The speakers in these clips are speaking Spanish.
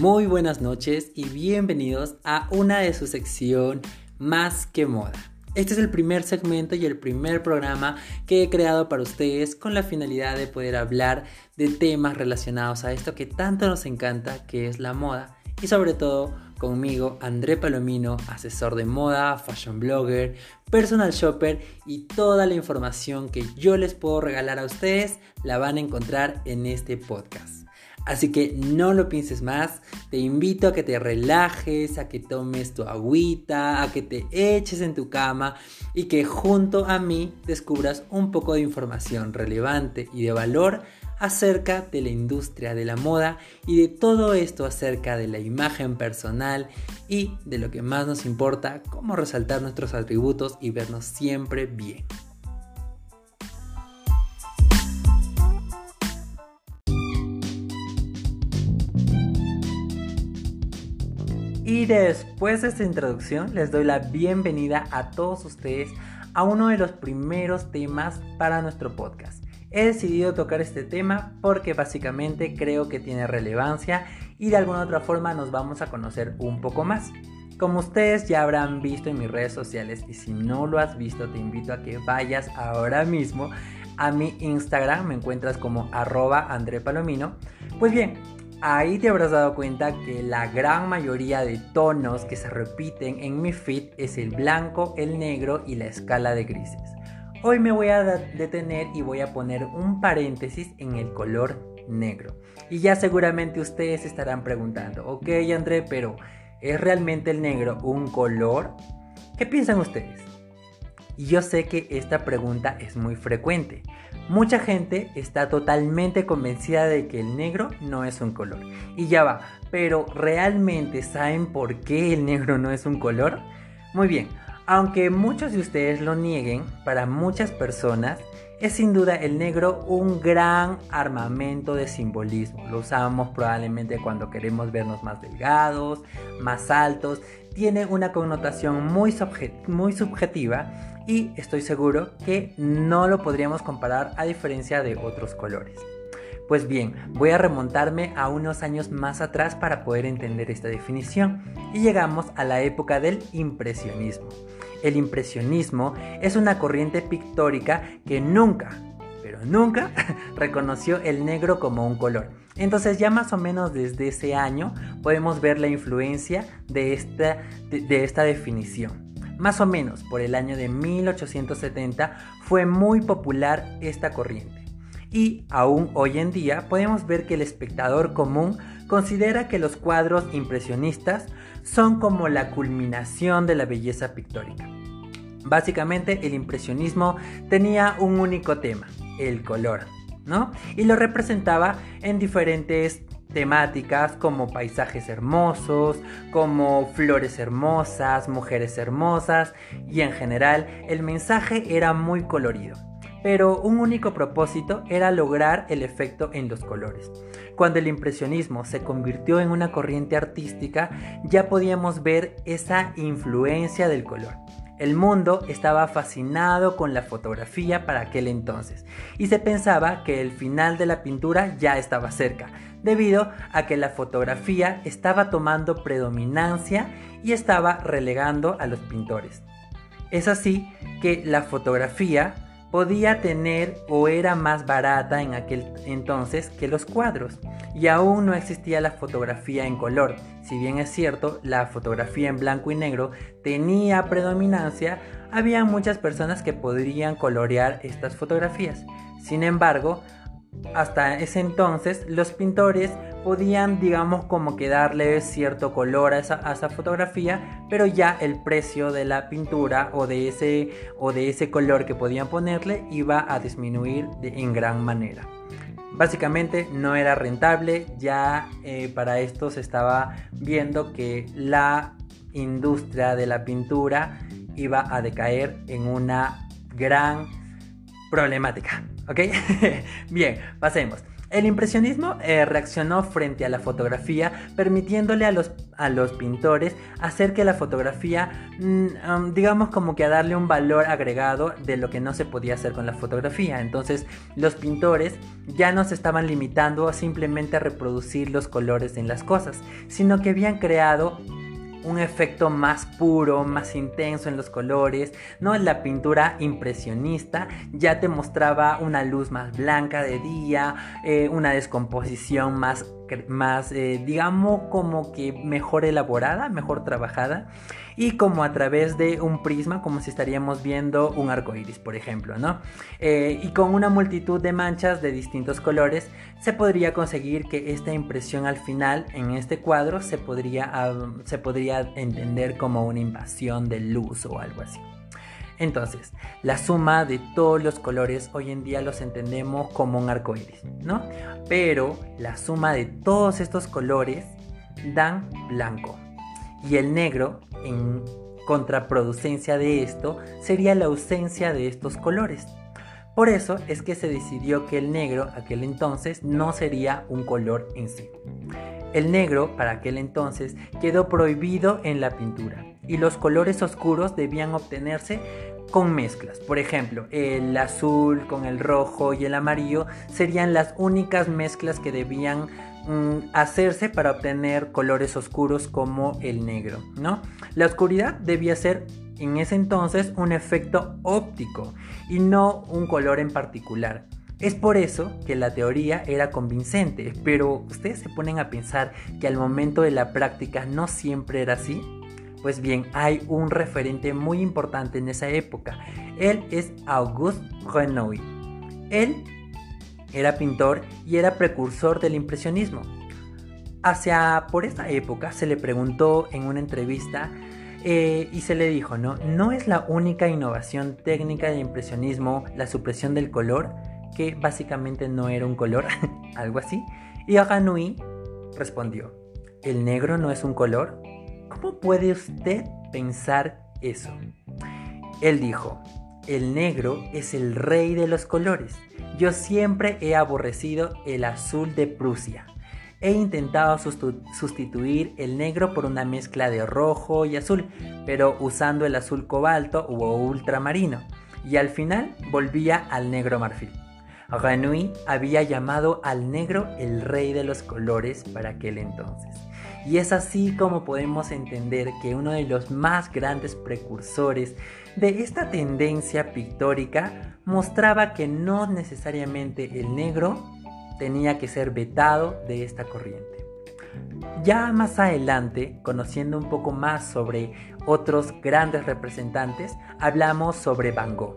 Muy buenas noches y bienvenidos a una de su sección Más que Moda. Este es el primer segmento y el primer programa que he creado para ustedes con la finalidad de poder hablar de temas relacionados a esto que tanto nos encanta, que es la moda. Y sobre todo conmigo, André Palomino, asesor de moda, fashion blogger, personal shopper y toda la información que yo les puedo regalar a ustedes la van a encontrar en este podcast. Así que no lo pienses más, te invito a que te relajes, a que tomes tu agüita, a que te eches en tu cama y que junto a mí descubras un poco de información relevante y de valor acerca de la industria de la moda y de todo esto acerca de la imagen personal y de lo que más nos importa, cómo resaltar nuestros atributos y vernos siempre bien. Y después de esta introducción les doy la bienvenida a todos ustedes a uno de los primeros temas para nuestro podcast. He decidido tocar este tema porque básicamente creo que tiene relevancia y de alguna otra forma nos vamos a conocer un poco más. Como ustedes ya habrán visto en mis redes sociales y si no lo has visto te invito a que vayas ahora mismo a mi Instagram, me encuentras como arroba André Palomino. Pues bien, Ahí te habrás dado cuenta que la gran mayoría de tonos que se repiten en mi feed es el blanco, el negro y la escala de grises. Hoy me voy a detener y voy a poner un paréntesis en el color negro. Y ya seguramente ustedes estarán preguntando, ok André, pero ¿es realmente el negro un color? ¿Qué piensan ustedes? Y yo sé que esta pregunta es muy frecuente. Mucha gente está totalmente convencida de que el negro no es un color. Y ya va, pero ¿realmente saben por qué el negro no es un color? Muy bien, aunque muchos de ustedes lo nieguen, para muchas personas es sin duda el negro un gran armamento de simbolismo. Lo usamos probablemente cuando queremos vernos más delgados, más altos. Tiene una connotación muy, subjetiva y estoy seguro que no lo podríamos comparar a diferencia de otros colores. Pues bien, voy a remontarme a unos años más atrás para poder entender esta definición y llegamos a la época del impresionismo. El impresionismo es una corriente pictórica que nunca, nunca reconoció el negro como un color. Entonces ya más o menos desde ese año podemos ver la influencia de esta, de esta definición. Más o menos por el año de 1870 fue muy popular esta corriente. Y aún hoy en día podemos ver que el espectador común considera que los cuadros impresionistas son como la culminación de la belleza pictórica. Básicamente el impresionismo tenía un único tema, el color, ¿no? Y lo representaba en diferentes temáticas como paisajes hermosos, como flores hermosas, mujeres hermosas y en general el mensaje era muy colorido. Pero un único propósito era lograr el efecto en los colores. Cuando el impresionismo se convirtió en una corriente artística, ya podíamos ver esa influencia del color. El mundo estaba fascinado con la fotografía para aquel entonces y se pensaba que el final de la pintura ya estaba cerca, debido a que la fotografía estaba tomando predominancia y estaba relegando a los pintores. Es así que la fotografía podía tener o era más barata en aquel entonces que los cuadros y aún no existía la fotografía en color. Si bien es cierto, la fotografía en blanco y negro tenía predominancia, había muchas personas que podrían colorear estas fotografías. Sin embargo, hasta ese entonces los pintores podían digamos como que darle cierto color a esa, fotografía pero ya el precio de la pintura o de ese o de ese color que podían ponerle iba a disminuir en gran manera básicamente no era rentable ya eh, para esto se estaba viendo que la industria de la pintura iba a decaer en una gran problemática ¿Ok? Bien, pasemos. El impresionismo eh, reaccionó frente a la fotografía, permitiéndole a los, a los pintores hacer que la fotografía, mm, digamos como que a darle un valor agregado de lo que no se podía hacer con la fotografía. Entonces los pintores ya no se estaban limitando a simplemente reproducir los colores en las cosas, sino que habían creado un efecto más puro, más intenso en los colores, ¿no? La pintura impresionista ya te mostraba una luz más blanca de día, eh, una descomposición más más, eh, digamos, como que mejor elaborada, mejor trabajada, y como a través de un prisma, como si estaríamos viendo un arco iris, por ejemplo, ¿no? Eh, y con una multitud de manchas de distintos colores, se podría conseguir que esta impresión al final, en este cuadro, se podría, se podría entender como una invasión de luz o algo así. Entonces, la suma de todos los colores hoy en día los entendemos como un arco iris, ¿no? Pero la suma de todos estos colores dan blanco. Y el negro, en contraproducencia de esto, sería la ausencia de estos colores. Por eso es que se decidió que el negro aquel entonces no sería un color en sí. El negro para aquel entonces quedó prohibido en la pintura y los colores oscuros debían obtenerse con mezclas. Por ejemplo, el azul con el rojo y el amarillo serían las únicas mezclas que debían mm, hacerse para obtener colores oscuros como el negro, ¿no? La oscuridad debía ser en ese entonces un efecto óptico y no un color en particular. Es por eso que la teoría era convincente, pero ustedes se ponen a pensar que al momento de la práctica no siempre era así. Pues bien, hay un referente muy importante en esa época. Él es Auguste Renoir. Él era pintor y era precursor del impresionismo. Hacia por esta época se le preguntó en una entrevista eh, y se le dijo, ¿no? ¿No es la única innovación técnica del impresionismo la supresión del color? Que básicamente no era un color, algo así. Y Renoir respondió, ¿el negro no es un color? ¿Cómo puede usted pensar eso? Él dijo, el negro es el rey de los colores. Yo siempre he aborrecido el azul de Prusia. He intentado sustituir el negro por una mezcla de rojo y azul, pero usando el azul cobalto o ultramarino, y al final volvía al negro marfil. Renoir había llamado al negro el rey de los colores para aquel entonces. Y es así como podemos entender que uno de los más grandes precursores de esta tendencia pictórica mostraba que no necesariamente el negro tenía que ser vetado de esta corriente. Ya más adelante, conociendo un poco más sobre otros grandes representantes, hablamos sobre Van Gogh,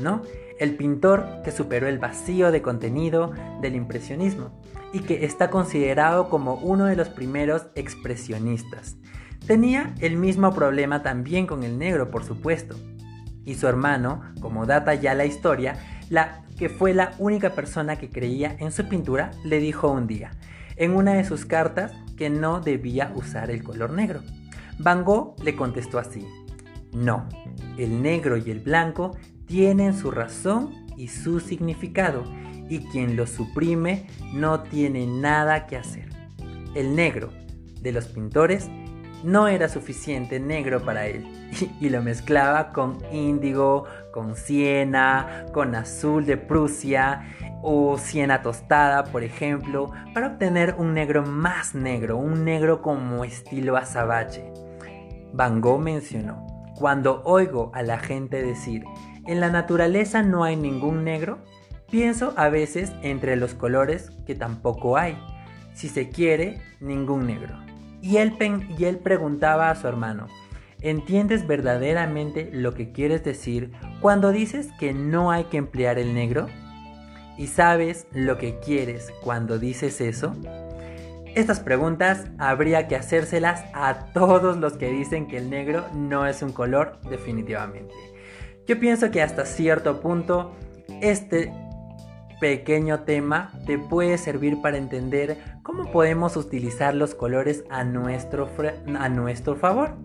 ¿no? El pintor que superó el vacío de contenido del impresionismo y que está considerado como uno de los primeros expresionistas. Tenía el mismo problema también con el negro, por supuesto. Y su hermano, como data ya la historia, la que fue la única persona que creía en su pintura, le dijo un día, en una de sus cartas, que no debía usar el color negro. Van Gogh le contestó así, no, el negro y el blanco tienen su razón y su significado y quien lo suprime no tiene nada que hacer. El negro de los pintores no era suficiente negro para él y, lo mezclaba con índigo, con siena, con azul de Prusia o siena tostada, por ejemplo, para obtener un negro más negro, un negro como estilo azabache. Van Gogh mencionó, cuando oigo a la gente decir, en la naturaleza no hay ningún negro, Pienso a veces entre los colores que tampoco hay, si se quiere, ningún negro. Y él, y él preguntaba a su hermano, ¿entiendes verdaderamente lo que quieres decir cuando dices que no hay que emplear el negro? ¿Y sabes lo que quieres cuando dices eso? Estas preguntas habría que hacérselas a todos los que dicen que el negro no es un color definitivamente. Yo pienso que hasta cierto punto este pequeño tema te puede servir para entender cómo podemos utilizar los colores a nuestro, a nuestro favor.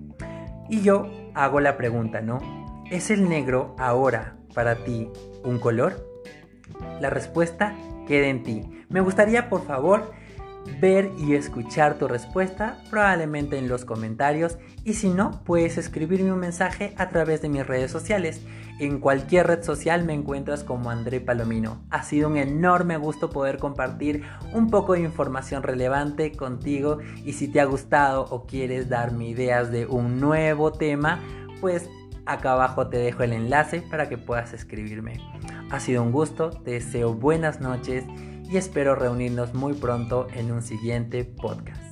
Y yo hago la pregunta, ¿no? ¿Es el negro ahora para ti un color? La respuesta quede en ti. Me gustaría por favor ver y escuchar tu respuesta, probablemente en los comentarios, y si no, puedes escribirme un mensaje a través de mis redes sociales. En cualquier red social me encuentras como André Palomino. Ha sido un enorme gusto poder compartir un poco de información relevante contigo y si te ha gustado o quieres darme ideas de un nuevo tema, pues acá abajo te dejo el enlace para que puedas escribirme. Ha sido un gusto, te deseo buenas noches y espero reunirnos muy pronto en un siguiente podcast.